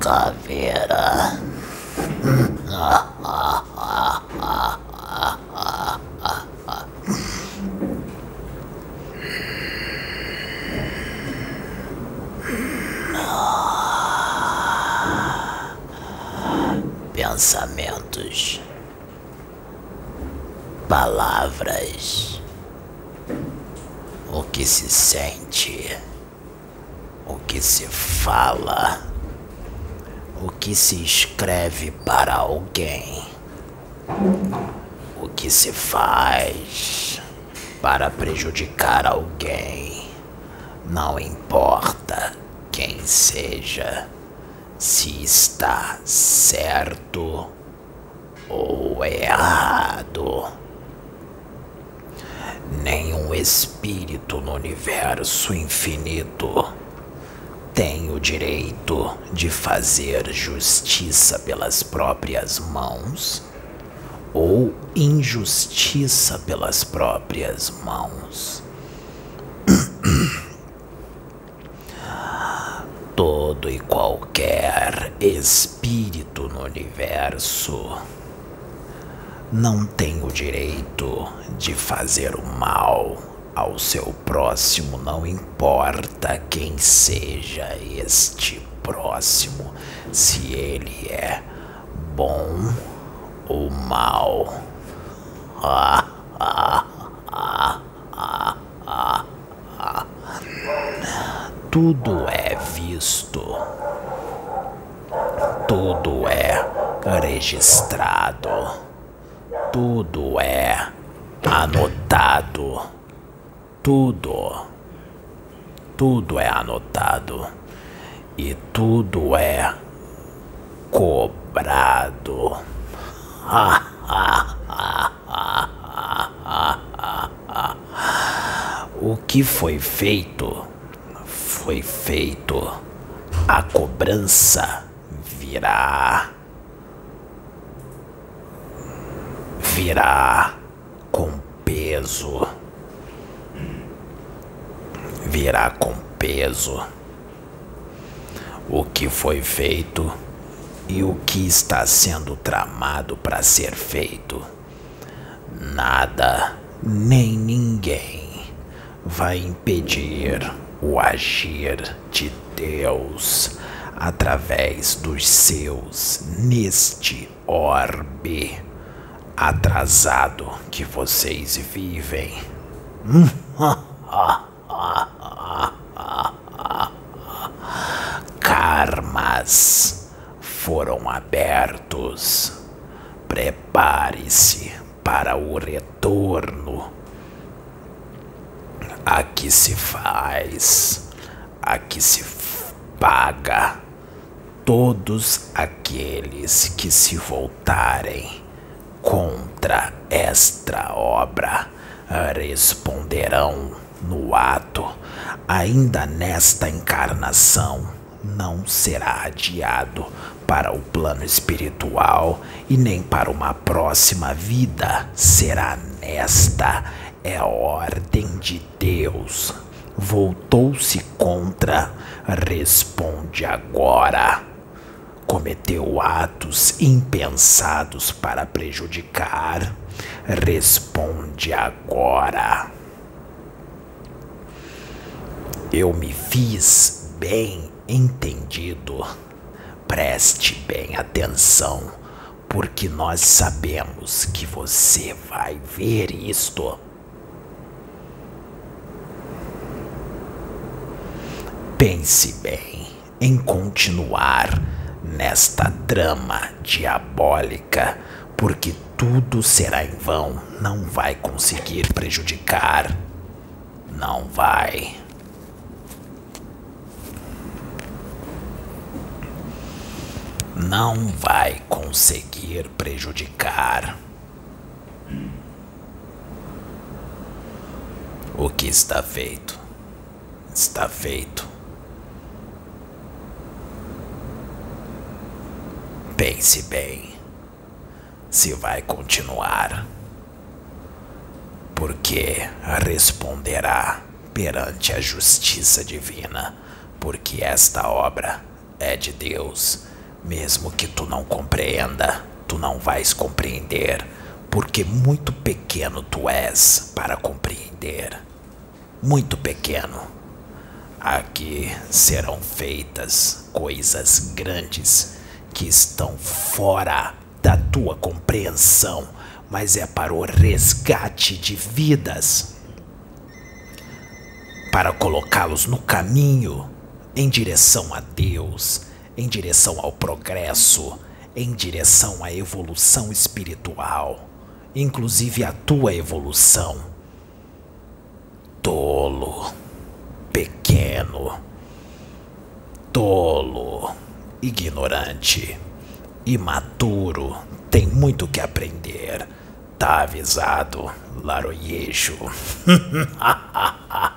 Caveira. Pensamentos, palavras, o que se sente, o que se fala, o que se escreve para alguém, o que se faz para prejudicar alguém, não importa quem seja, se está certo ou errado. Nenhum espírito no universo infinito tem o direito de fazer justiça pelas próprias mãos ou injustiça pelas próprias mãos. Todo e qualquer espírito no universo não tem o direito de fazer o mal ao seu próximo, não importa quem seja este próximo, se ele é bom ou mal. Tudo é visto, tudo é registrado, tudo é anotado, tudo, tudo é anotado. E tudo é cobrado. O que foi feito, foi feito. A cobrança virá. Virá com peso. Virá com peso. O que foi feito e o que está sendo tramado para ser feito. Nada nem ninguém vai impedir o agir de Deus através dos seus neste orbe atrasado que vocês vivem. Karmas foram abertos. Prepare-se para o retorno. Aqui se faz, aqui se paga. Todos aqueles que se voltarem contra esta obra responderão no ato, ainda nesta encarnação não será adiado para o plano espiritual e nem para uma próxima vida. Será nesta. É ordem de Deus. Voltou-se contra, responde agora. Cometeu atos impensados para prejudicar, responde agora. Eu me fiz bem entendido. Preste bem atenção, porque nós sabemos que você vai ver isto. Pense bem em continuar nesta trama diabólica, porque tudo será em vão, não vai conseguir prejudicar. Não vai. não vai conseguir prejudicar. O que está feito, está feito. Pense bem se vai continuar, porque responderá perante a justiça divina, porque esta obra é de Deus, mesmo que tu não compreenda, tu não vais compreender, porque muito pequeno tu és para compreender. Muito pequeno. Aqui serão feitas coisas grandes que estão fora da tua compreensão, mas é para o resgate de vidas, para colocá-los no caminho em direção a Deus, em direção ao progresso, em direção à evolução espiritual, inclusive a tua evolução. Tolo, pequeno, tolo, ignorante, imaturo, tem muito que aprender. Tá avisado, laroyejo.